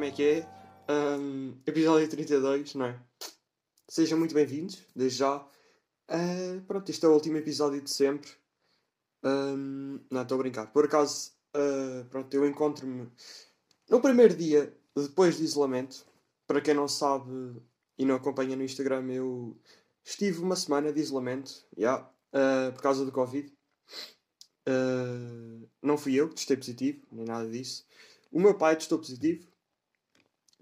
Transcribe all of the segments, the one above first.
como é que é? Um, episódio 32, não é? Sejam muito bem-vindos, desde já. Uh, pronto, este é o último episódio de sempre. Um, não, estou a brincar. Por acaso, uh, pronto, eu encontro-me no primeiro dia depois do isolamento. Para quem não sabe e não acompanha no Instagram, eu estive uma semana de isolamento, yeah, uh, por causa do Covid. Uh, não fui eu que testei positivo, nem nada disso. O meu pai testou positivo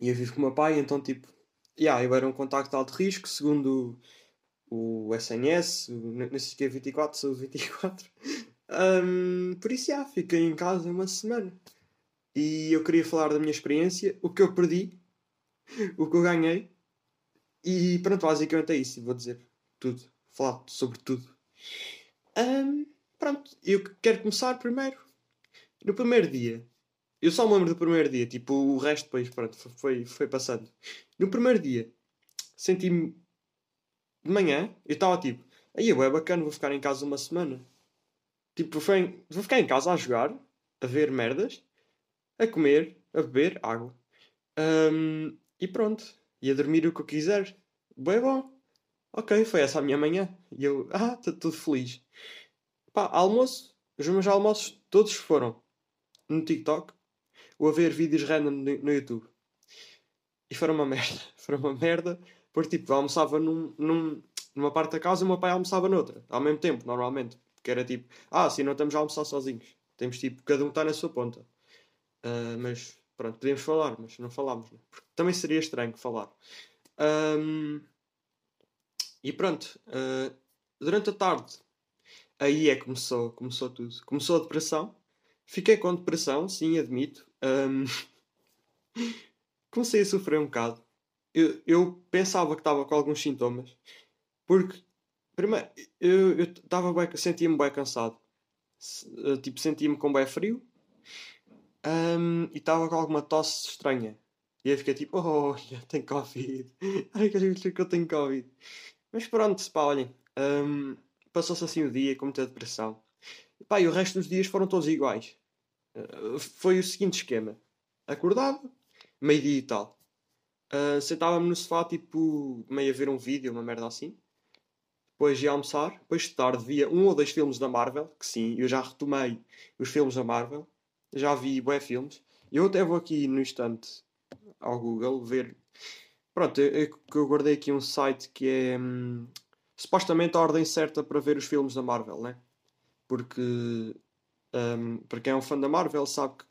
e eu vivo com o meu pai, então tipo, yeah, eu era um contacto de alto risco, segundo o, o SNS, o, não sei se é 24, sou 24. Um, por isso, yeah, fiquei em casa uma semana. E eu queria falar da minha experiência, o que eu perdi, o que eu ganhei. E pronto, basicamente é isso. Vou dizer tudo. Falar sobre tudo. Um, pronto, eu quero começar primeiro. No primeiro dia, eu só me lembro do primeiro dia, tipo, o resto depois, pronto, foi, foi passando. No primeiro dia, senti-me de manhã, eu estava tipo, aí é bacana, vou ficar em casa uma semana. Tipo, vou ficar em casa a jogar, a ver merdas, a comer, a beber água. Um, e pronto, e a dormir o que eu quiser. Bem bom. Ok, foi essa a minha manhã. E eu, ah, estou tudo feliz. Pá, almoço, os meus almoços todos foram no TikTok, ou a ver vídeos random no, YouTube. E foram uma merda. Foram uma merda. Porque tipo, eu almoçava num, num, numa parte da casa e o meu pai almoçava noutra. Ao mesmo tempo, normalmente. Porque era tipo, ah, assim não estamos a almoçar sozinhos. Temos tipo, cada um está na sua ponta. Uh, mas pronto, podemos falar, mas não falámos. Né? Porque também seria estranho falar. Um, e pronto, uh, durante a tarde, aí é que começou, começou tudo. Começou a depressão. Fiquei com depressão, sim, admito. Um, comecei a sofrer um bocado. Eu, eu pensava que estava com alguns sintomas, porque, primeiro, eu estava sentia-me bem cansado. Eh, tipo, sentia-me com bem frio um, e estava com alguma tosse estranha. E eu fiquei tipo, oh, eu tenho Covid. Ai, que eu tenho Covid. Mas pronto, pá, olhem. Um, Passou-se assim o dia com muita depressão. E, pá, e o resto dos dias foram todos iguais. Uh, foi o seguinte esquema: acordava, meio-dia e tal. Uh, Sentava-me no sofá, tipo, meio a ver um vídeo, uma merda assim. Depois ia almoçar. Depois de tarde via um ou dois filmes da Marvel, que sim, eu já retomei os filmes da Marvel. Já vi bué filmes. Eu até vou aqui no instante ao Google ver. Pronto, eu, eu guardei aqui um site que é hum, supostamente a ordem certa para ver os filmes da Marvel, né? Porque um, para quem é um fã da Marvel sabe que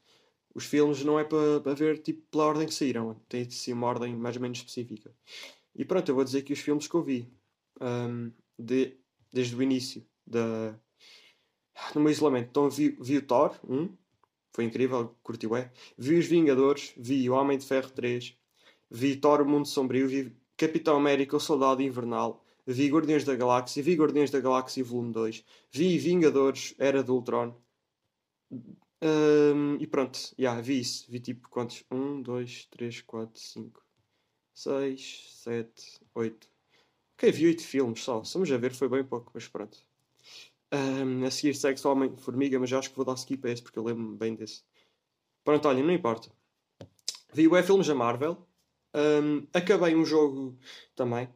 os filmes não é para, ver tipo pela ordem que saíram, tem de ser uma ordem mais ou menos específica. E pronto, eu vou dizer aqui os filmes que eu vi um, de, desde o início da, no meu isolamento. Então vi, vi o Thor 1, foi incrível, curti é. Vi os Vingadores, vi o Homem de Ferro 3, vi Thor o Mundo Sombrio, vi Capitão América, o Soldado Invernal, vi Guardiões da Galáxia, vi Guardiões da Galáxia Volume 2, vi Vingadores, Era do Ultron, um, e pronto, já yeah, vi isso. Vi tipo quantos? 1, 2, 3, 4, 5, 6, 7, 8. Ok, vi 8 filmes só. Somos a ver, foi bem pouco, mas pronto. Um, a seguir segue só Homem-Formiga, mas acho que vou dar skip a esse porque eu lembro-me bem desse. Pronto, olha, não importa. Vi o filmes da Marvel. Um, acabei um jogo também.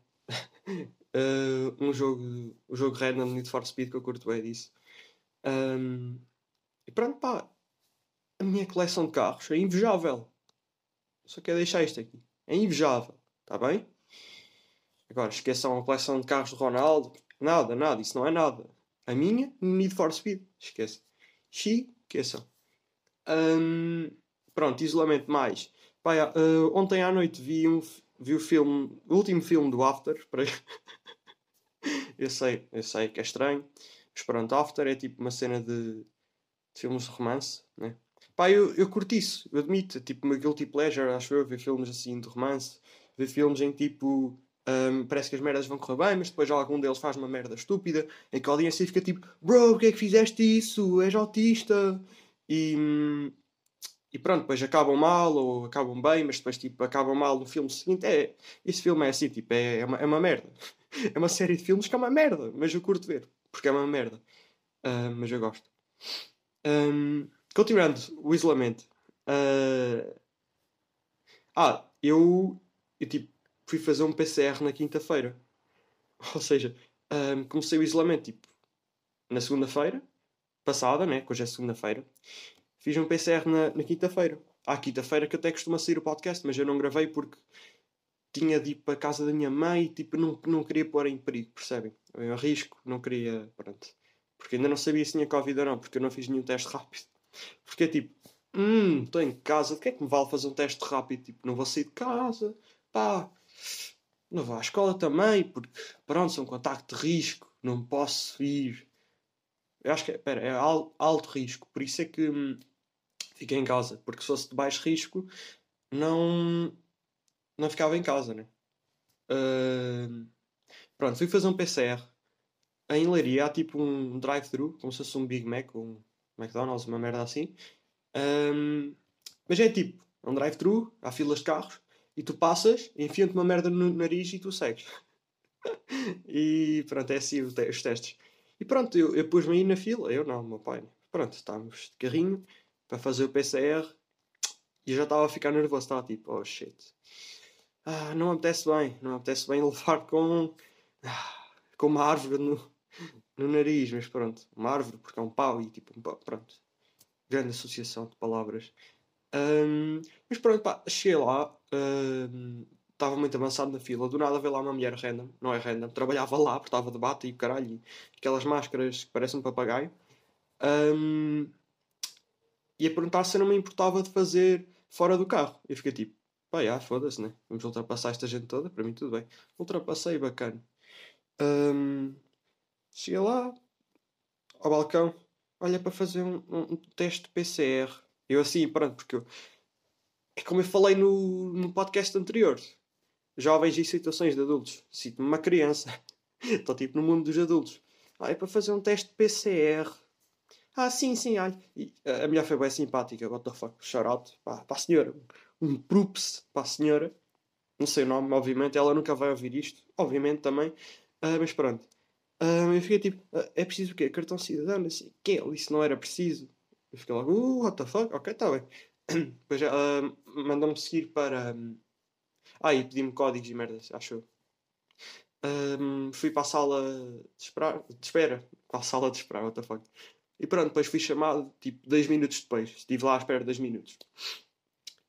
uh, um jogo, um jogo random Need for Speed que eu curto bem disso. Um, e pronto, pá. A minha coleção de carros é invejável. Só quero deixar isto aqui. É invejável. Está bem? Agora, esqueçam a coleção de carros de Ronaldo. Nada, nada. Isso não é nada. A minha, Need for Speed. Esqueçam. Esqueçam. Um, pronto, isolamento mais. Pá, uh, ontem à noite vi, um, vi o filme, o último filme do After. Para... eu sei, eu sei que é estranho. Mas pronto, After é tipo uma cena de filmes de romance, né? Pá, eu, eu curto isso, eu admito, tipo, uma guilty pleasure, acho eu, ver filmes assim de romance, ver filmes em tipo, um, parece que as merdas vão correr bem, mas depois algum deles faz uma merda estúpida, em que a audiência fica tipo, bro, que é que fizeste isso? És autista? E, e pronto, depois acabam mal ou acabam bem, mas depois tipo, acabam mal no filme seguinte. É, esse filme é assim, tipo, é, é, uma, é uma merda. é uma série de filmes que é uma merda, mas eu curto ver, porque é uma merda. Uh, mas eu gosto. Um, continuando o isolamento. Uh, Ah, eu, eu tipo, fui fazer um PCR na quinta-feira. Ou seja, um, comecei o isolamento tipo na segunda-feira passada, né? Que hoje é segunda-feira. Fiz um PCR na, na quinta-feira. À quinta-feira que até costuma sair o podcast, mas eu não gravei porque tinha de ir para a casa da minha mãe e tipo, não, não queria pôr em perigo, percebem? Eu risco, não queria. Pronto. Porque ainda não sabia se tinha Covid ou não, porque eu não fiz nenhum teste rápido. Porque é tipo, hum, estou em casa, o que é que me vale fazer um teste rápido? Tipo, não vou sair de casa, pá, não vou à escola também, porque pronto, sou um contacto de risco, não posso ir. Eu acho que é, é alto, alto risco, por isso é que hum, fiquei em casa, porque se fosse de baixo risco, não, não ficava em casa, né? Uh, pronto, fui fazer um PCR. Em Leiria há tipo um drive-thru, como se fosse um Big Mac um McDonald's, uma merda assim. Um, mas é tipo, é um drive-thru, há filas de carros, e tu passas, enfiam-te uma merda no nariz e tu segues. e pronto, é assim os, testes. E pronto, eu, eu pus-me aí na fila, eu não, meu pai. Pronto, estávamos de carrinho para fazer o PCR e eu já estava a ficar nervoso, estava tipo, oh shit. Ah, não me apetece bem, não me apetece bem levar com, ah, com uma árvore no, no nariz, mas pronto, uma árvore porque é um pau e tipo, um pau, pronto. Grande associação de palavras. Um, mas pronto, pá, cheguei lá, estava um, muito avançado na fila. Do nada veio lá uma mulher random, não é random, trabalhava lá, porque estava de bata e caralho, e aquelas máscaras que parecem um papagaio. Um, e a perguntar se não me importava de fazer fora do carro. Eu fiquei tipo, pá, já, foda-se, né? Vamos ultrapassar esta gente toda, para mim tudo bem. Ultrapassei, bacana. Um, cheguei lá, ao balcão, olha para fazer um, um, teste PCR. Eu assim, pronto, porque eu, é como eu falei no, no podcast anterior. Jovens e situações de adultos. Sinto-me uma criança. Estou tipo no mundo dos adultos. Ah, é para fazer um teste PCR. Ah, sim, sim, ai. E a mulher foi bem simpática. What the fuck? Shout out para, para a senhora. Um props para a senhora. Não sei o nome, obviamente. Ela nunca vai ouvir isto. Obviamente também. Uh, mas pronto. Uh, eu fiquei tipo, uh, é preciso o quê? Cartão cidadão? Assim, que Isso não era preciso. Eu fiquei logo, uh, what the fuck? Ok, está bem. Depois uh, mandou-me seguir para. Um... Ah, e pedi-me códigos e merdas, acho Um, fui para a sala de espera, de espera. Para a sala de espera, what the fuck. E pronto, depois fui chamado, tipo, 2 minutos depois. Estive lá à espera 2 minutos.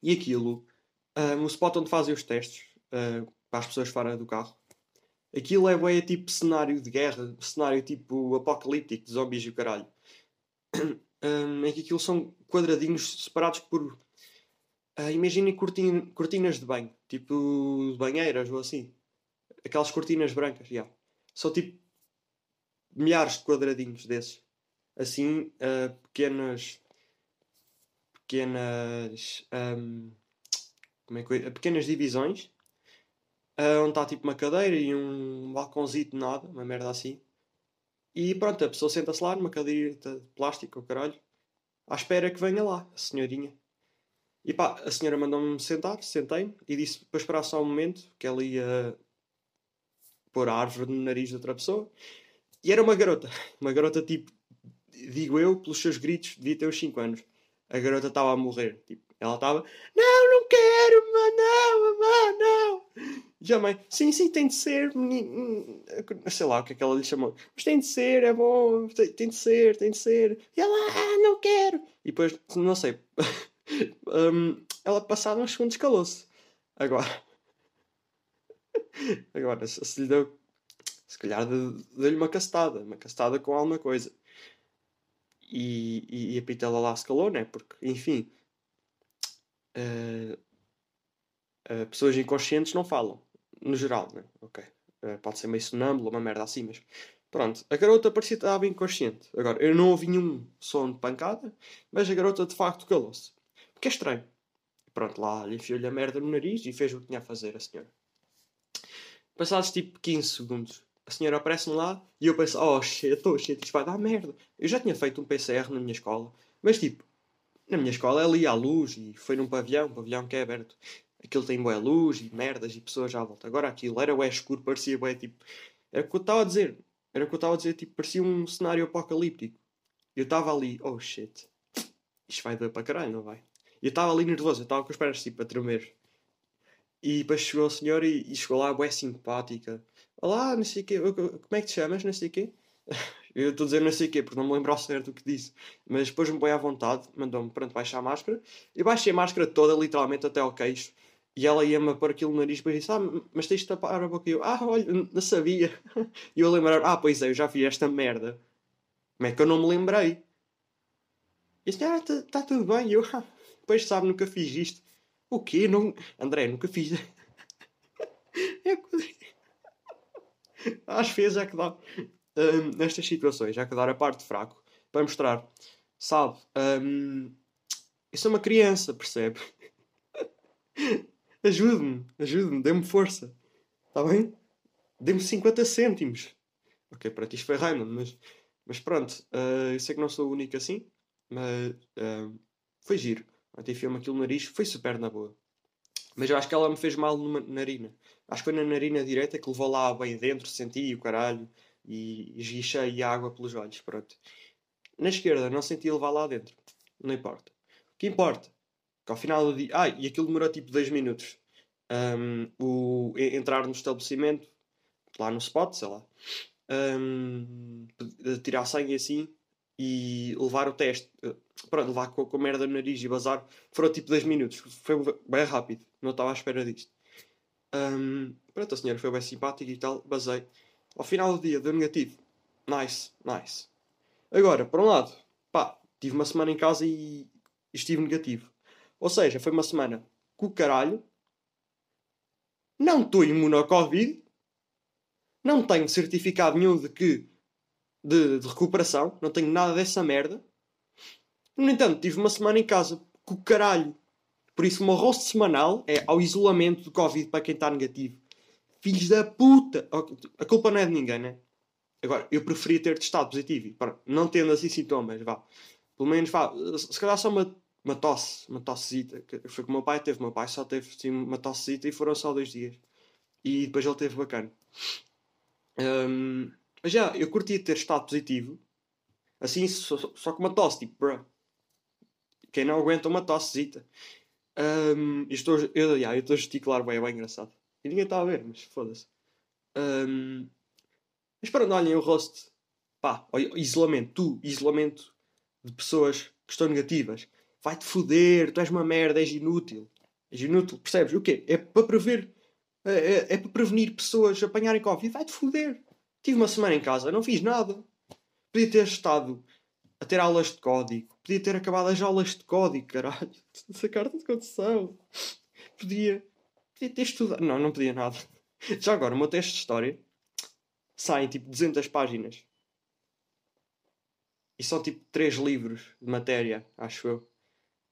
E aquilo, um, o spot onde fazem os testes, uh, para as pessoas fora do carro, aquilo é bem tipo cenário de guerra, cenário tipo apocalíptico, de zombies e o caralho um, em que aquilo são quadradinhos separados por. Uh, Imaginem cortin cortinas de banho, tipo de banheiras ou assim. Aquelas cortinas brancas, já. Yeah. São tipo milhares de quadradinhos desses. Assim, uh, pequenas. Pequenas. Um, como é que eu, Pequenas divisões. Uh, onde está tipo uma cadeira e um balcãozinho de nada, uma merda assim. E pronto, a pessoa senta-se lá numa cadeira de plástico, o caralho, à espera que venha lá, a senhorinha. E pá, a senhora mandou-me sentar, sentei-me e disse para esperar só um momento, que ela ia pôr a árvore no nariz de outra pessoa. E era uma garota, uma garota tipo, digo eu, pelos seus gritos, devia ter uns 5 anos. A garota estava a morrer, tipo, ela estava, não, não quero, não, mamãe, não. A mãe, sim, sim, tem de ser, sei lá o que é que ela lhe chamou, mas tem de ser, é bom, tem de ser, tem de ser. E ela, ah, não quero. E depois, não sei, um, ela passado uns segundos calou-se. Agora, agora, se lhe deu, se calhar deu-lhe uma castada, uma castada com alguma coisa. E, e, e a pitela lá se calou, né? Porque, enfim, uh, pessoas inconscientes não falam no geral, né? Ok. Uh, pode ser meio sonâmbulo, uma merda assim, mas pronto. A garota parecia que estava inconsciente. Agora, eu não ouvi nenhum som de pancada, mas a garota de facto calou-se. Porque é estranho. Pronto, lá lhe enfiou-lhe a merda no nariz e fez o que tinha a fazer a senhora. Passados tipo 15 segundos, a senhora aparece-me lá e eu penso, oh shit, oh shit, isto vai dar merda. Eu já tinha feito um PCR na minha escola, mas tipo, na minha escola é ali à luz e foi num pavilhão, um pavilhão que é aberto aquilo tem boa luz e merdas e pessoas à volta. Agora aquilo era bué escuro, parecia bué tipo. Era o que eu estava a dizer. Era o que eu estava a dizer, tipo, parecia um cenário apocalíptico. Eu estava ali, oh shit, isto vai doer para caralho, não vai? Eu estava ali nervoso, eu estava com as pernas tipo a tremer. E depois chegou a senhora e, e chegou lá, bué simpática. Olá, não sei o quê, como é que te chamas, não sei o quê? Eu estou a dizer não sei o quê, porque não me lembro ao certo o que disse. Mas depois me põe à vontade, mandou-me, pronto, baixar a máscara. Eu baixei a máscara toda, literalmente até ao queixo. E ela ia-me pôr aquilo no nariz, depois disse, ah, mas tens de tapar a boca. E eu, ah, olha, não sabia. E eu lembrar, ah, pois é, eu já fiz esta merda. Como é que eu não me lembrei? E disse, ah, tá, tá tudo bem. E eu, ah, pois sabe, nunca fiz isto. O quê? Não... André, nunca fiz. é... Às vezes é que dá. Um, nestas situações, é que dar a parte fraco para mostrar, sabe, um, eu sou uma criança, percebe? ajude-me, ajude-me, dê-me força, está bem? Dê-me 50 cêntimos. Ok, para ti isto foi Raymond, mas, mas pronto, uh, eu sei que não sou o único assim, mas uh, foi giro. Até enfiou-me aquilo no nariz, foi super na boa. Mas eu acho que ela me fez mal numa narina. Acho que foi na narina direita que levou lá bem dentro, senti o caralho e esguichei água pelos olhos. Pronto. Na esquerda não senti levar lá dentro. Não importa. O que importa que ao final do dia. Ah, e aquilo demorou tipo 2 minutos. Um, o, entrar no estabelecimento, lá no spot, sei lá, um, tirar sangue assim e levar o teste. Pronto, levar com, com a merda no nariz e bazar. Foram tipo 2 minutos. Foi bem rápido. Não estava à espera disto. Um, pronto, a senhora foi bem simpática e tal. Basei. Ao final do dia deu negativo. Nice, nice. Agora, por um lado, pá, tive uma semana em casa e estive negativo. Ou seja, foi uma semana com o caralho. Não estou imune ao Covid. Não tenho certificado nenhum de que de, de, recuperação. Não tenho nada dessa merda. No entanto, tive uma semana em casa com o caralho. Por isso, o meu rosto semanal é ao isolamento do Covid para quem está negativo. Filhos da puta! A culpa não é de ninguém, né? Agora, eu preferia ter testado positivo. Não tendo assim sintomas, vá. Pelo menos, vá. Se calhar só uma, uma tosse, uma tossezita. Foi que o meu pai teve. O meu pai só teve assim, uma tossezita e foram só dois dias. E depois ele teve bacana. Um, mas já, eu curtia ter estado positivo. Assim, só, só com uma tosse, tipo, bro. Quem não aguenta uma tossezita. Um, estou, eu yeah, estou a gesticular bem, é bem engraçado. E ninguém está a ver, mas foda-se. Um, mas pronto, olhem o rosto. Pá, isolamento. Tu, isolamento de pessoas que estão negativas. Vai-te foder, tu és uma merda, és inútil. És inútil, percebes? O quê? É para prever. É, é, é para prevenir pessoas apanharem Covid. Vai-te foder. Tive uma semana em casa, não fiz nada. Podia ter estado a ter aulas de código. Podia ter acabado as aulas de código, caralho. Essa carta de condução. Podia Podia ter estudado. Não, não podia nada. Já agora, o meu teste de história sai tipo 200 páginas. E são tipo 3 livros de matéria, acho eu.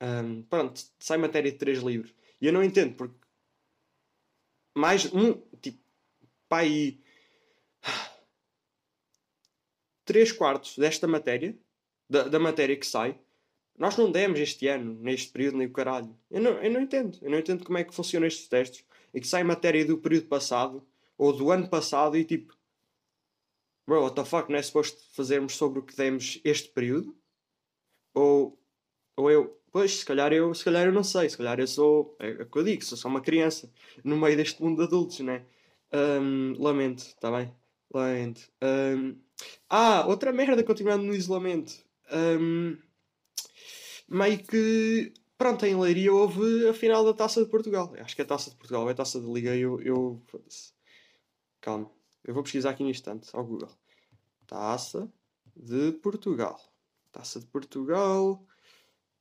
Um, pronto, sai matéria de 3 livros. E eu não entendo porque. Mais um. Tipo. Pai. 3 quartos desta matéria. Da, da matéria que sai nós não demos este ano, neste período, nem o caralho. Eu não, eu não entendo. Eu não entendo como é que funcionam estes testes. E que sai matéria do período passado, ou do ano passado, e tipo... Bro, what the fuck, não é suposto fazermos sobre o que demos este período? Ou... Ou eu... Pois, se calhar eu, se calhar eu não sei. Se calhar eu sou... É, é o que eu digo, sou só uma criança. No meio deste mundo de adultos, né? Um, lamento, está bem? Lamento. Um, ah, outra merda continuando no isolamento. Um, meio que pronto, em Leiria houve a final da Taça de Portugal. Acho que a Taça de Portugal, é a Taça de Liga. Eu, eu calma, eu vou pesquisar aqui no instante ao Google. Taça de Portugal. Taça de Portugal.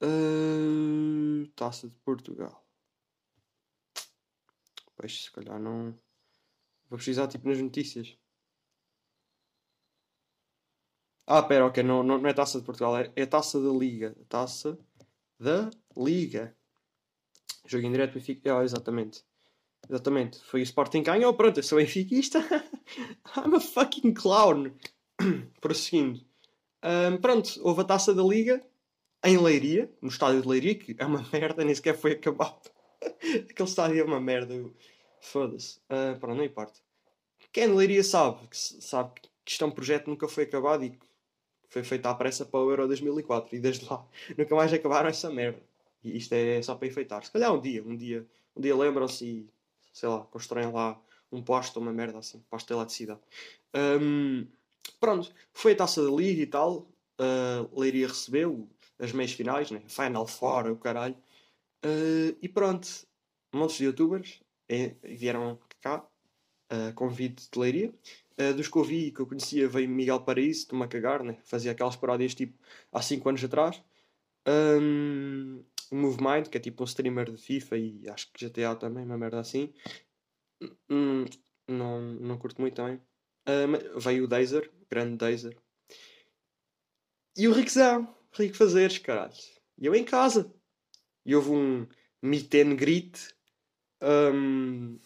Uh, taça de Portugal. Pois, se calhar não. Vou pesquisar tipo nas notícias. Ah, pera, ok, não, não, não é taça de Portugal, é, é taça da Liga. Taça da Liga. Jogo em direto Benfica. Ah, exatamente. Exatamente. Foi o Sporting que ganhou. Pronto, eu sou benfiquista. I'm a fucking clown. Prosseguindo. Um, pronto, houve a taça da Liga em Leiria, no estádio de Leiria, que é uma merda, nem sequer foi acabado. Aquele estádio é uma merda. Foda-se. Uh, pronto, não importa. Quem em Leiria sabe, que sabe que isto é um projeto que nunca foi acabado e que foi feita à pressa para o Euro 2004 e desde lá nunca mais acabaram essa merda. E isto é só para enfeitar. Se calhar um dia, um dia, um dia lembram-se e sei lá, constroem lá um posto ou uma merda assim, posto de eletricidade. Um, pronto, foi a taça da liga e tal. Uh, Leiria recebeu as meias finais, né? Final Four, o caralho. Uh, e pronto, montes de youtubers eh, vieram cá, uh, convite de Leiria. Uh, dos que eu vi que eu conhecia veio Miguel Paraíso, de cagar, né? fazia aquelas paródias tipo há 5 anos atrás. Um, Movemind, que é tipo um streamer de FIFA e acho que GTA também, uma merda assim. Hum, não, não curto muito também. Uh, veio o Dazer, grande Dazer. E o Riquezão, Rico Fazeres, caralho. E eu em casa. E houve um meet and greet um,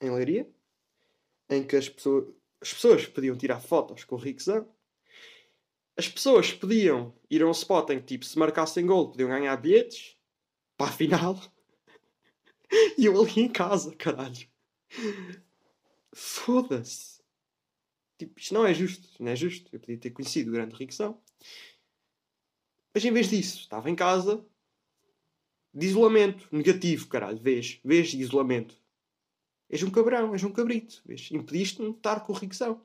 em Leiria, em que as pessoas, as pessoas podiam tirar fotos com o Riquezão. As pessoas podiam ir a um spot em que, tipo, se marcassem gol, podiam ganhar bilhetes para a final. e eu ali em casa, caralho. Foda-se. Tipo, isto não é justo. Não é justo. Eu podia ter conhecido o grande Riquezão. Mas em vez disso, estava em casa de isolamento negativo, caralho. Vês, vês isolamento. És um cabrão, és um cabrito. Vês? Impediste-me de estar com o Riquezão.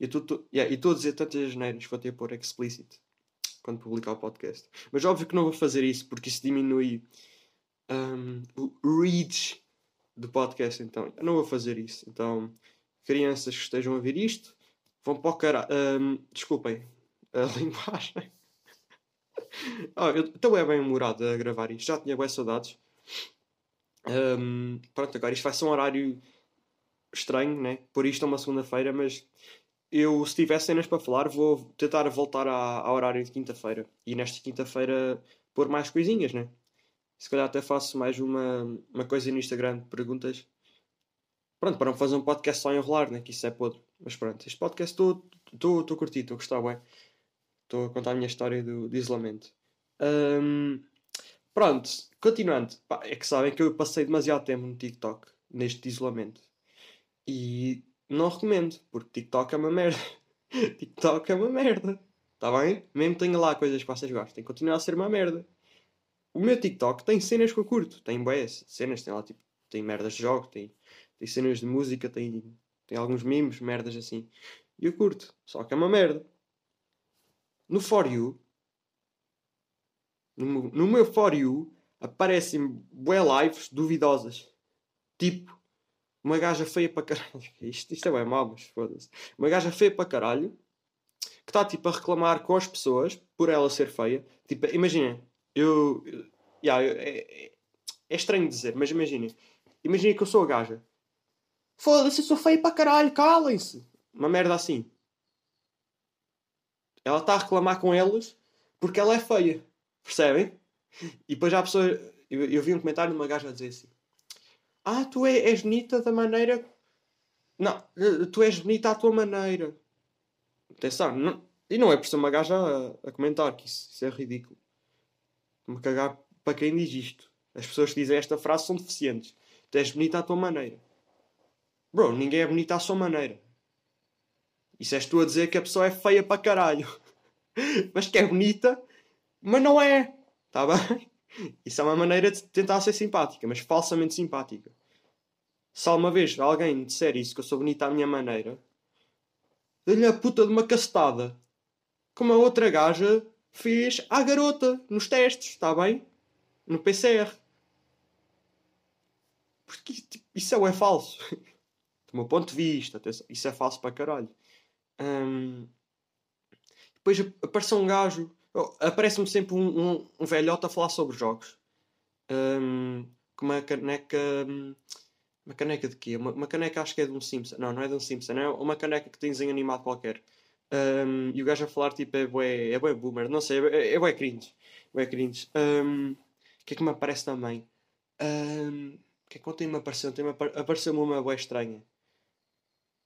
E estou a dizer tantas geneiras, vou ter a pôr explicit quando publicar o podcast. Mas óbvio que não vou fazer isso porque isso diminui um, o reach do podcast. Então, eu não vou fazer isso. Então, crianças que estejam a ver isto, vão para o caralho. Um, desculpem a linguagem. oh, eu estou é bem humorado a gravar isto. Já tinha boas saudades. Um, pronto, agora isto vai ser um horário estranho, né? Por isto é uma segunda-feira, mas eu, se tiver cenas para falar, vou tentar voltar à, ao horário de quinta-feira. E nesta quinta-feira pôr mais coisinhas, né? Se calhar até faço mais uma, uma coisa no Instagram perguntas. Pronto, para não fazer um podcast só enrolar, né? Que isso é podre. Mas pronto, este podcast estou a curtir, estou a gostar bem. Estou a contar a minha história do isolamento. Um, pronto, continuando. Pá, é que sabem que eu passei demasiado tempo no TikTok, neste isolamento. E não recomendo, porque TikTok é uma merda. TikTok é uma merda. Está bem? Mesmo que tenha lá coisas que vocês gostem, continua a ser uma merda. O meu TikTok tem cenas que eu curto. Tem boas cenas, tem lá tipo, tem merdas de jogo, tem, tem cenas de música, tem, tem alguns memes, merdas assim. E eu curto. Só que é uma merda. No For You, no, meu For You, aparecem bué lives duvidosas. Tipo, uma gaja feia para caralho. Isto, isto é bem mau, mas foda-se. Uma gaja feia para caralho que está tipo a reclamar com as pessoas por ela ser feia. Tipo, imaginem, eu. Yeah, é, é, é, estranho dizer, mas imaginem. Imaginem que eu sou a gaja. Foda-se, eu sou feia para caralho, calem-se. Uma merda assim. Ela está a reclamar com elas porque ela é feia. Percebem? E depois já a pessoa. Eu, eu vi um comentário de uma gaja a dizer assim: Ah, tu é, és bonita da maneira. Não, tu és bonita à tua maneira. Atenção, não, e não é por ser uma gaja a, a comentar, que isso, isso é ridículo. Me cagar para quem diz isto. As pessoas que dizem esta frase são deficientes. Tu és bonita à tua maneira. Bro, ninguém é bonita à sua maneira. Isso és tu a dizer que a pessoa é feia para caralho. mas que é bonita, mas não é. Está bem? Isso é uma maneira de tentar ser simpática, mas falsamente simpática. Se alguma vez alguém me disser isso, que eu sou bonita à minha maneira, dê-lhe a puta de uma castada. Como a outra gaja fez à garota nos testes, está bem? No PCR. Porque tipo, isso é, falso. Do meu ponto de vista, isso é falso para caralho. Depois apareceu um gajo. Oh, aparece-me sempre um, um, um, velhote a falar sobre jogos. Um, com uma caneca. Uma caneca de quê? Uma, uma, caneca acho que é de um Simpson. Não, não é de um Simpson. É uma caneca que tem desenho animado qualquer. Um, e o gajo a falar tipo é bué, é bué boomer. Não sei, é, é bué cringe. Bué cringe. Um, o que é que me aparece também? Um, o que é que ontem me apareceu? Ontem apareceu-me uma bué estranha.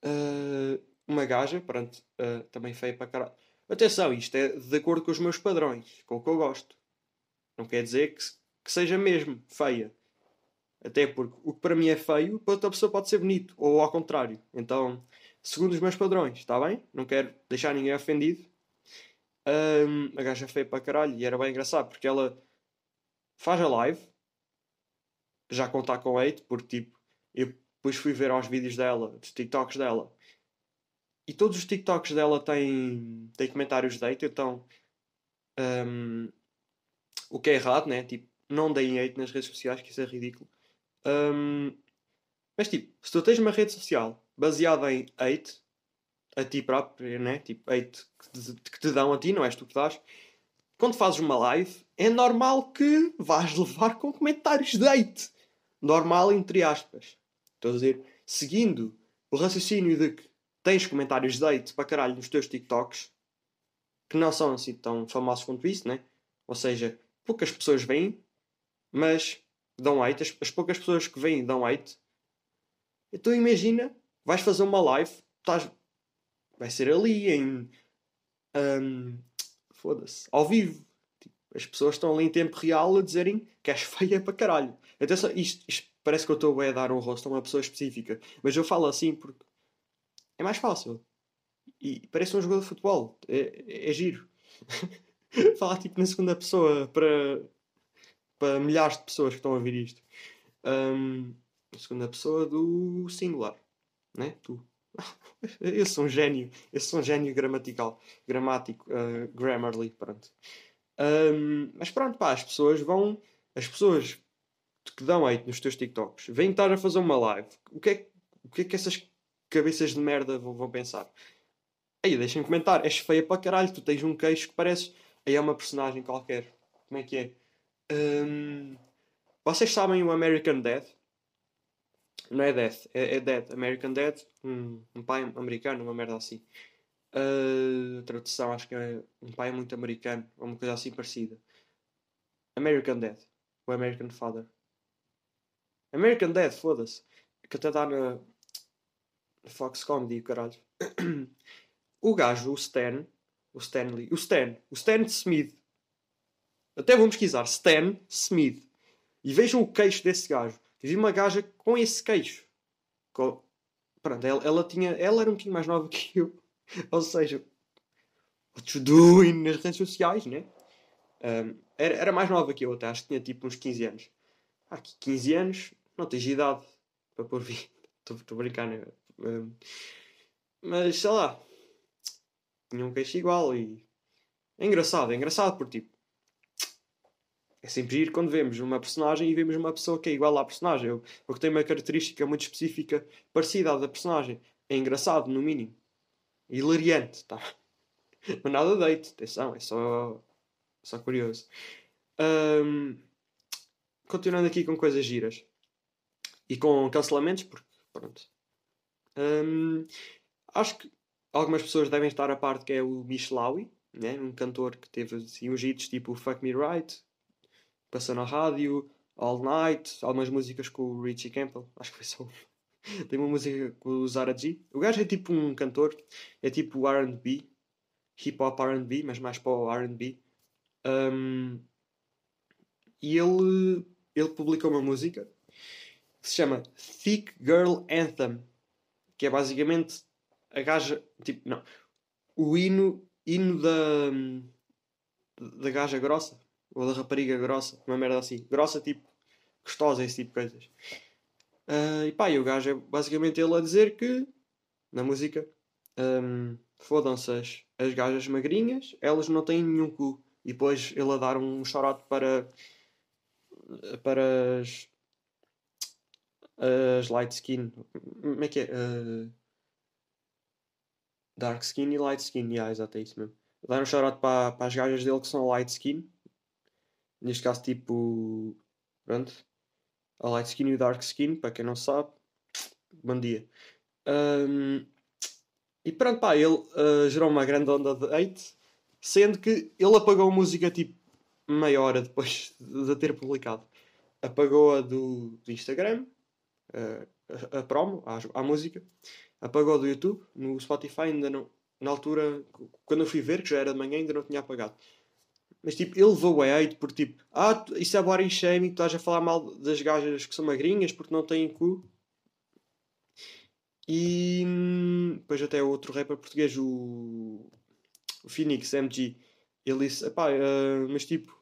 Uh, uma gaja, pronto, uh, também feia para caralho. Atenção, isto é de acordo com os meus padrões, com o que eu gosto. Não quer dizer que, que seja mesmo feia. Até porque o que para mim é feio, para outra pessoa pode ser bonito, ou ao contrário. Então, segundo os meus padrões, está bem? Não quero deixar ninguém ofendido. Um, a gaja é feia para caralho e era bem engraçado porque ela faz a live, já contar com hate, porque tipo, E depois fui ver aos vídeos dela, dos TikToks dela. E todos os TikToks dela têm, têm comentários de hate, então. Um, o que é errado, né? Tipo, não deem hate nas redes sociais, que isso é ridículo. Um, mas tipo, se tu tens uma rede social baseada em hate, a ti próprio, né? Tipo, hate que te, que te dão a ti, não és tu que dás. Quando fazes uma live, é normal que vais levar com comentários de hate. Normal, entre aspas. Estou a dizer, seguindo o raciocínio de que tens comentários de hate para caralho nos teus TikToks, que não são assim tão famosos quanto isso, né? Ou seja, poucas pessoas vêm, mas dão hate. As, as poucas pessoas que vêm dão hate. Então imagina, vais fazer uma live, estás, vai ser ali em. Um, Foda-se, ao vivo. Tipo, as pessoas estão ali em tempo real a dizerem que és feia para caralho. Atenção, isto, isto parece que eu estou a dar um rosto a uma pessoa específica, mas eu falo assim porque é mais fácil. E parece um jogador de futebol. É, é, é giro. Falar tipo na segunda pessoa para, para milhares de pessoas que estão a ouvir isto. Um, segunda pessoa do singular. Né? Tu. Eu sou um gênio. Eu sou um gênio gramatical. Gramático. Uh, grammarly. Pronto. Um, mas pronto, pá, as pessoas vão. As pessoas que dão hate nos teus TikToks vêm estar a fazer uma live. O que é, o que, é que essas cabeças de merda vão, vão pensar? Aí, deixem comentar. És feia para caralho. Tu tens um queixo que parece. Aí é uma personagem qualquer. Como é que é? Um, vocês sabem o American Dad? Não é Death, é, é Dead. American Dad. Um, um pai americano, uma merda assim. Uh, tradução acho que é um pai muito americano, ou uma coisa assim parecida. American Dad. O American Father. American Dad, foda-se. Que até dá na Fox Comedy, caralho. o gajo, o Stan, o Stanley, o Stan, o Stan Smith. Até vou pesquisar Stan Smith. E vejam o queixo desse gajo. Vi uma gaja com esse queixo. Com... Pronto, ela, ela, tinha, ela era um bocadinho mais nova que eu. Ou seja, what you doing nas redes sociais, né? Um, era, era mais nova que eu até, acho que tinha tipo uns 15 anos. Ah, 15 anos, não tens idade para pôr vir. Estou a brincar, né? Um, mas sei lá, tinha um queixo igual e. É engraçado, é engraçado porque tipo. É sempre ir quando vemos uma personagem e vemos uma pessoa que é igual à personagem, ou, ou que tem uma característica muito específica parecida à da personagem. É engraçado, no mínimo. Hilariante, tá? Mas nada date, atenção, é só, só curioso. Um, continuando aqui com coisas giras e com cancelamentos, porque pronto. Um, acho que algumas pessoas devem estar a parte que é o Mishlawi, né? um cantor que teve assim, uns hits tipo Fuck Me Right, passou na rádio, All Night, algumas músicas com o Richie Campbell, acho que foi só. Tem uma música com o Zara G. O gajo é tipo um cantor, é tipo RB, hip hop RB, mas mais para o RB. Um, e ele, ele publicou uma música que se chama Thick Girl Anthem, que é basicamente a gaja, tipo, não, o hino, hino da, da gaja grossa, ou da rapariga grossa, uma merda assim, grossa tipo, gostosa, esse tipo de coisas. Uh, e pá, e o gajo é basicamente ele a dizer que, na música, um, fodam-se as, as gajas magrinhas, elas não têm nenhum cu. E depois ele a dar um chorote para, para as, as light skin. Como é que é? Uh, dark skin e light skin, yeah, exato, é isso mesmo. Dar um shout para, para as gajas dele que são light skin. Neste caso, tipo. Pronto. A light skin e o dark skin, para quem não sabe. Bom dia. Um, e pronto, pá, ele uh, gerou uma grande onda de hate, sendo que ele apagou a música tipo meia hora depois de ter publicado. Apagou-a do, do Instagram, a, a promo, a, a música apagou do YouTube, no Spotify ainda não. Na altura, quando eu fui ver, que já era de manhã, ainda não tinha apagado. Mas tipo, ele levou a hate por tipo, ah, isso é body shaming, tu estás a falar mal das gajas que são magrinhas porque não têm cu. E depois até outro rapper português, o, o Phoenix MG, ele disse, pá, uh, mas tipo,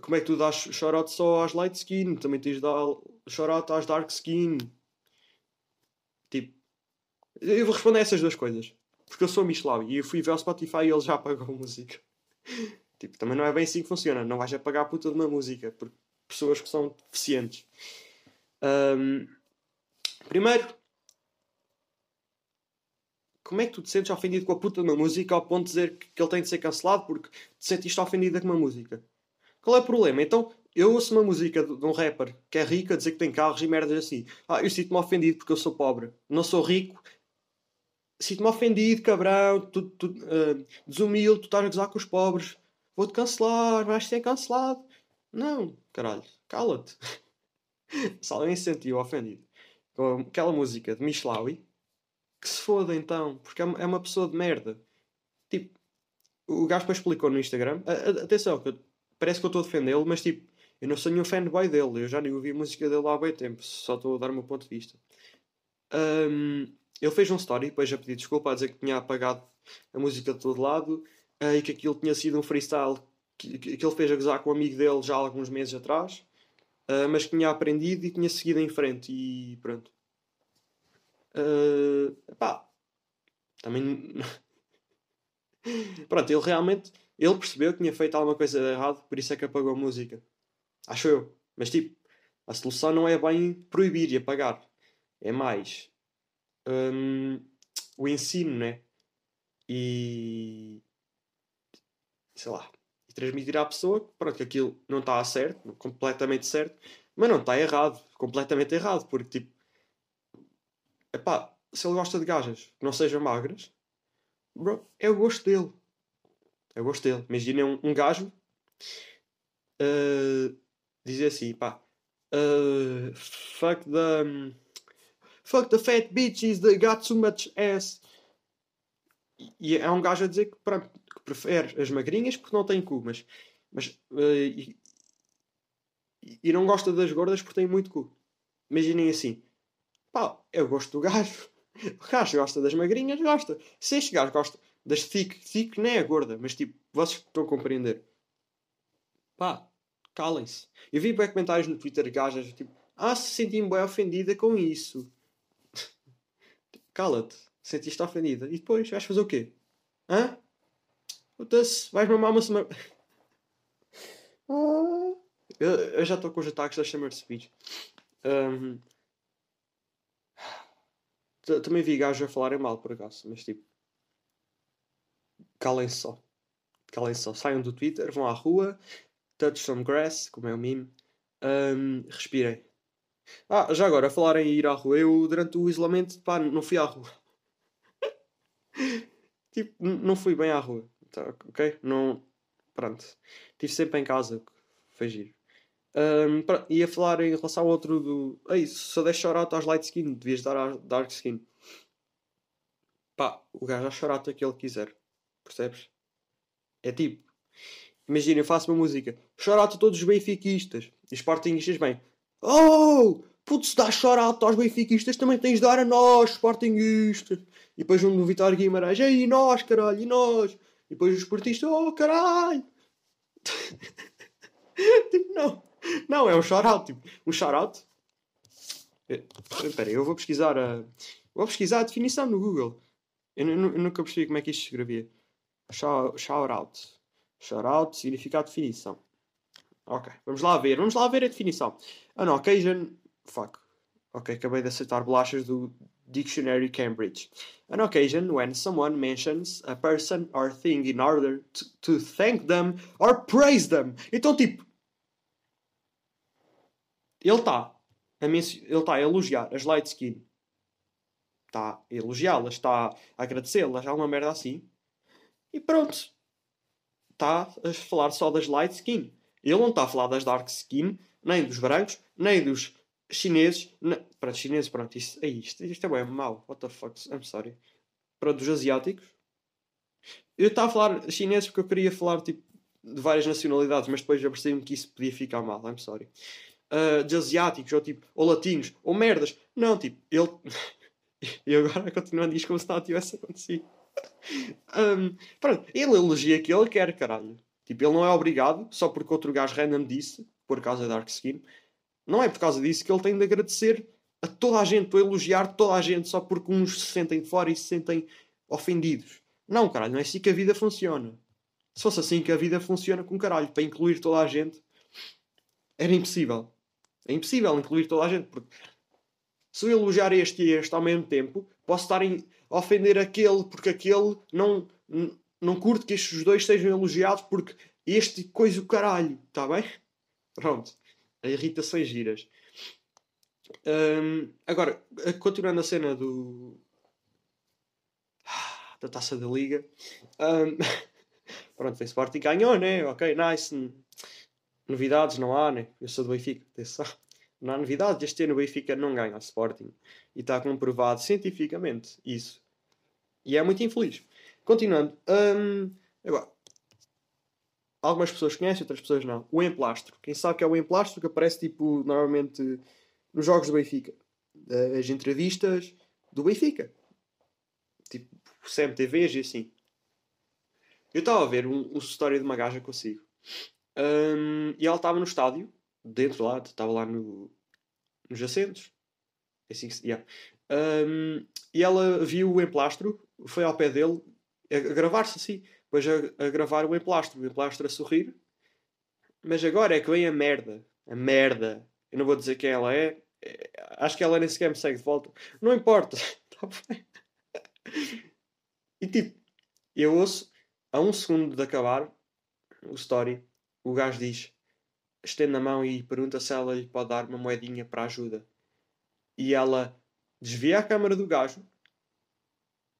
como é que tu dás shout só às light skin? Também tens de dar shout às dark skin. Tipo, eu vou responder a essas duas coisas. Porque eu sou Michelau e eu fui ver o Spotify e ele já pagou música. tipo, também não é bem assim que funciona. Não vais a pagar a puta de uma música. Por pessoas que são deficientes. Um, primeiro, como é que tu te sentes ofendido com a puta de uma música ao ponto de dizer que ele tem de ser cancelado porque te sentiste ofendido com uma música? Qual é o problema? Então, eu ouço uma música de um rapper que é rico a dizer que tem carros e merdas assim. Ah, eu sinto-me ofendido porque eu sou pobre. Não sou rico. Sinto-me ofendido, cabrão. Tu, tu, uh, desumilde, tu estás a gozar com os pobres. Vou-te cancelar, vais ser cancelado. Não, caralho. Cala-te. Se alguém se sentiu ofendido com aquela música de Michelawi, que se foda então, porque é uma é pessoa de merda. Tipo, o Gaspa explicou no Instagram. Atenção, parece que eu estou a defendê-lo, mas tipo, eu não sou nenhum fanboy dele. Eu já nem ouvi a música dele há bem tempo, só estou a dar o meu ponto de vista. Um, ele fez um story, depois a pedir desculpa, a dizer que tinha apagado a música de todo lado uh, e que aquilo tinha sido um freestyle que, que, que ele fez a gozar com um amigo dele já há alguns meses atrás uh, mas que tinha aprendido e tinha seguido em frente e pronto. Uh, pá, também. pronto, ele realmente ele percebeu que tinha feito alguma coisa de errado, por isso é que apagou a música. Acho eu. Mas tipo, a solução não é bem proibir e apagar. É mais um, o ensino, né? E sei lá, transmitir à pessoa que, pronto, que aquilo não está certo, completamente certo, mas não está errado, completamente errado, porque tipo, epá, se ele gosta de gajas que não sejam magras, bro, é o gosto dele. É o gosto dele. Imaginem um, um gajo uh, dizer assim, pá, uh, fuck the. Um, fuck the fat bitches, they got too much ass. E é um gajo a dizer que, pronto, prefere as magrinhas porque não tem cu, mas, mas uh, e, e, não gosta das gordas porque tem muito cu. Imaginem assim, pá, eu gosto do gajo. O gajo gosta das magrinhas, gosta. Se este gajo gosta das thick, thick nem é gorda, mas tipo, vocês estão a compreender. Pá, calem-se. Eu vi bem comentários no Twitter, gajas, tipo, ah, se senti-me bem ofendida com isso. Cala-te, sentiste ofendida. E depois vais fazer o quê? Hã? Puta-se, vais mamar uma semana. Ah. eu, eu, já estou com os ataques da Summer Speech. Um, também vi gajos a falarem mal por acaso, mas tipo. Calem-se só. Calem-se só. Saiam do Twitter, vão à rua, touch some grass, como é o meme. Um, respirem. Ah, já agora, a falar em ir à rua, eu durante o isolamento, pá, não fui à rua. tipo, não fui bem à rua. Tá, ok? Não. Pronto. Estive sempre em casa. Foi giro. Um, ia falar em relação ao outro do. Ei, só deixa chorar às light skin, devias dar à dark skin. Pá, o gajo a chorar até que ele quiser. Percebes? É tipo. Imagina, eu faço uma música. Chorar a todos os benfiquistas. E os sportingistas bem. Oh! Putz, dá chorar aos benfiquistas, também tens de dar a nós, sportingistas. E depois um do Vitório Guimarães. Ei, nós, caralho, e nós? E depois os portistas, oh caralho! tipo, não. Não, é um shout-out. Tipo, um shout-out. Espera eu vou pesquisar a. Vou pesquisar a definição no Google. Eu, eu, eu nunca percebi como é que isto se escrevia. Shout-out. Shout-out, significado definição. Ok, vamos lá ver. Vamos lá ver a definição. An occasion. Fuck. Ok, acabei de aceitar bolachas do Dictionary Cambridge. An occasion when someone mentions a person or thing in order to, to thank them or praise them. Então, tipo, ele está ele tá a elogiar as light skin. Está a elogiá-las, está a agradecê-las, alguma merda assim. E pronto. Está a falar só das light skin. Ele não está a falar das dark skin, nem dos brancos, nem dos chineses. Na... Pronto, chineses, pronto, isto, é isto, isto é bem mau. What the fuck, I'm sorry. Para dos asiáticos. Eu estava a falar chineses porque eu queria falar tipo, de várias nacionalidades, mas depois já percebi-me que isso podia ficar mal, I'm sorry. Uh, de asiáticos, ou tipo, ou latinos, ou merdas. Não, tipo, ele. e agora continuando diz como se nada tivesse acontecido. Um, pronto, ele elogia que ele quer, caralho. Tipo, ele não é obrigado, só porque outro gajo random disse, por causa da Dark Skin. Não é por causa disso que ele tem de agradecer a toda a gente, a elogiar toda a gente, só porque uns se sentem fora e se sentem ofendidos. Não, caralho, não é assim que a vida funciona. Se fosse assim que a vida funciona com caralho, para incluir toda a gente, era impossível. É impossível incluir toda a gente, porque se eu elogiar este e este ao mesmo tempo, posso estar a ofender aquele porque aquele não, não curte que estes dois sejam elogiados porque este coisa o caralho, está bem? Pronto. Irritações giras. Um, agora, continuando a cena do. da taça da Liga. Um, pronto, o Sporting ganhou, né? Ok, nice. Novidades não há, né? Eu sou do Benfica, atenção. Não há novidades. Este ano o Benfica não ganha o Sporting. E está comprovado cientificamente isso. E é muito infeliz. Continuando. Um, agora, algumas pessoas conhecem, outras pessoas não. O emplastro. Quem sabe que é o emplastro que aparece tipo normalmente nos jogos do Benfica. As entrevistas do Benfica. Tipo, CMTVs e assim. Eu estava a ver um, um story de uma gaja consigo. Um, e ela estava no estádio, dentro lá, estava lá no, nos assentos. É assim que yeah. um, e ela viu o emplastro, foi ao pé dele, a, a gravar-se assim, depois a, a, gravar o emplastro, o emplastro a sorrir. Mas agora é que vem a merda. A merda. Eu não vou dizer quem ela é. é acho que ela nem sequer me segue de volta. Não importa. Tá bem. E tipo, eu ouço a um segundo de acabar o story o gajo diz, estende a mão e pergunta se ela lhe pode dar uma moedinha para ajuda. E ela desvia a câmera do gajo,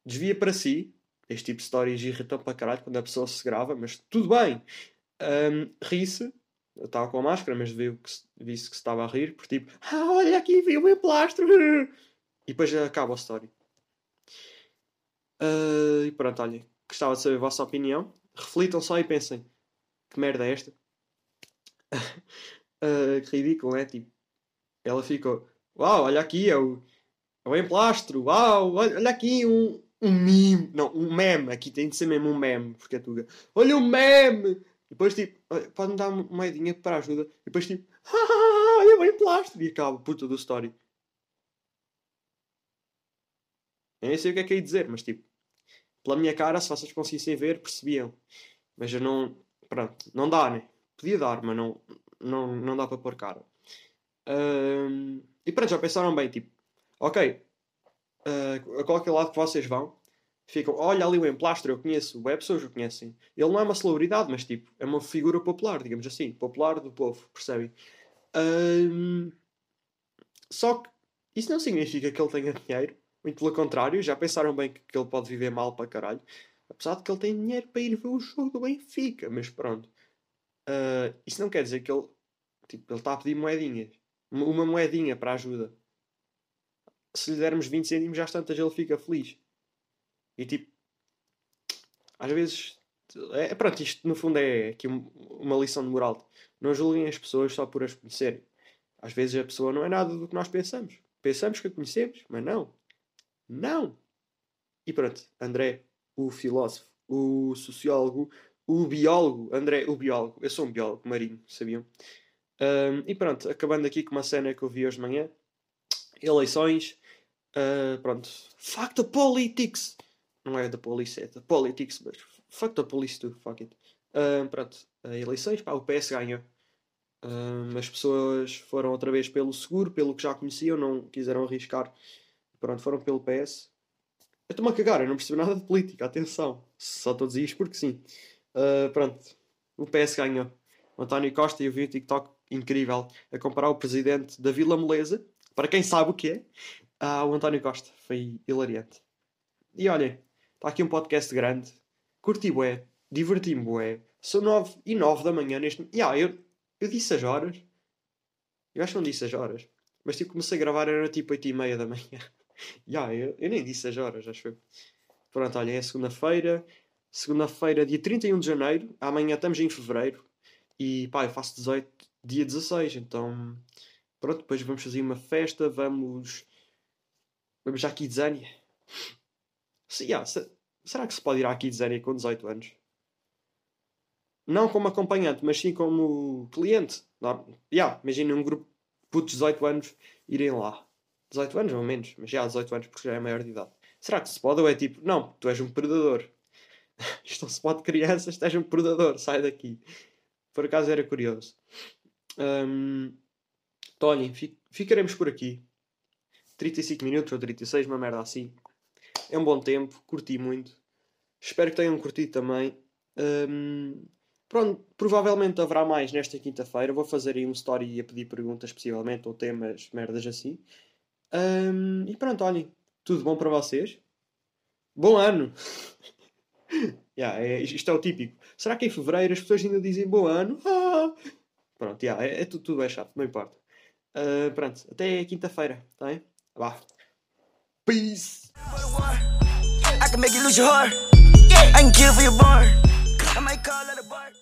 desvia para si. Este tipo de stories irritam para caralho quando a pessoa se grava, mas tudo bem. Um, Ri-se, eu estava com a máscara, mas viu que, disse que se estava a rir, por tipo, ah, olha aqui, vi o meu plastro. E depois acaba a story. Uh, e pronto, olha, gostava de saber a vossa opinião. Reflitam só e pensem que merda é esta? que ridículo, é? Tipo, ela ficou, uau, olha aqui, é o, é o emplastro, uau, olha aqui um, um meme, não, um meme, aqui tem de ser mesmo um meme, porque é tuga, olha o um meme! Depois tipo, pode-me dar uma moedinha para ajuda, e depois tipo, olha o emplastro, e acaba, puta do story. Eu nem sei o que é que ia dizer, mas tipo, pela minha cara, se vocês conseguissem ver, percebiam. Mas eu não, Pronto, não dá, né? Podia dar, mas não, não, não dá para pôr cara. E pronto, já pensaram bem, tipo, ok, uh, a qualquer lado que vocês vão, ficam, olha ali o emplastro, eu conheço, é pessoas o conhecem. Ele não é uma celebridade, mas tipo, é uma figura popular, digamos assim, popular do povo, percebem? Só que isso não significa que ele tenha dinheiro, muito pelo contrário, já pensaram bem que, que ele pode viver mal para caralho. Apesar de que ele tem dinheiro para ir ver o jogo do Benfica, mas pronto. Uh, isso não quer dizer que ele. Tipo, ele está a pedir moedinhas. Uma moedinha para ajuda. Se lhe dermos 20 cêntimos, já tantas ele fica feliz. E tipo. Às vezes. É, pronto, isto no fundo é aqui uma lição de moral. Não julguem as pessoas só por as conhecerem. Às vezes a pessoa não é nada do que nós pensamos. Pensamos que a conhecemos, mas não. Não! E pronto, André, o filósofo, o sociólogo, o biólogo, André, o biólogo, eu sou um biólogo marinho, sabiam? Um, e pronto, acabando aqui com uma cena que eu vi hoje de manhã, eleições, uh, pronto, fuck the politics, não é da police, é da politics, mas fuck the police too, fuck it. Um, pronto, eleições, pá, o PS ganhou. Um, as pessoas foram outra vez pelo seguro, pelo que já conheciam, não quiseram arriscar. Pronto, foram pelo PS. Eu estou-me a cagar, eu não percebo nada de política, atenção. Só estou a dizer isto porque sim. Uh, pronto, o PS ganhou. O António Costa e eu vi um TikTok incrível a comparar o presidente da Vila Moleza, para quem sabe o que é, ao António Costa. Foi hilariante. E olhem, está aqui um podcast grande. Curti bué, diverti-me bué. São nove e nove da manhã neste... Yeah, eu, eu disse as horas. Eu acho que não disse as horas. Mas tipo, comecei a gravar era tipo oito e meia da manhã. yeah, eu, eu nem disse as horas, acho que Pronto, olha, é segunda-feira. Segunda-feira, dia 31 de janeiro. Amanhã estamos em fevereiro. E pá, eu faço 18, dia 16. Então, pronto, depois vamos fazer uma festa. Vamos. Vamos à Kidzania. Se, yeah, se, será que se pode ir à Kidzania com 18 anos? não como acompanhante, mas sim como cliente. Yeah, imagina um grupo de 18 anos irem lá. 18 anos ou menos, mas já 18 anos porque já é maior de idade. Será que se pode ou é tipo, não, tu és um predador. Isto não se pode crianças, és um predador, sai daqui. Por acaso era curioso. Um, Tony, ficaremos por aqui. 35 minutos ou 36, uma merda assim. É um bom tempo, curti muito. Espero que tenham curtido também. Um, pronto, provavelmente haverá mais nesta quinta-feira. Vou fazer aí um story a pedir perguntas, possivelmente, ou temas, merdas assim. Um, e pronto, olhem, tudo bom para vocês? Bom ano! yeah, é, isto é o típico. Será que em fevereiro as pessoas ainda dizem bom ano? Ah! Pronto, yeah, é, é tudo, tudo é chato, não importa. Uh, pronto, até quinta-feira, tá bem? Vá. Peace! I can make you lose your heart. I can kill for your bar. I might call a bar.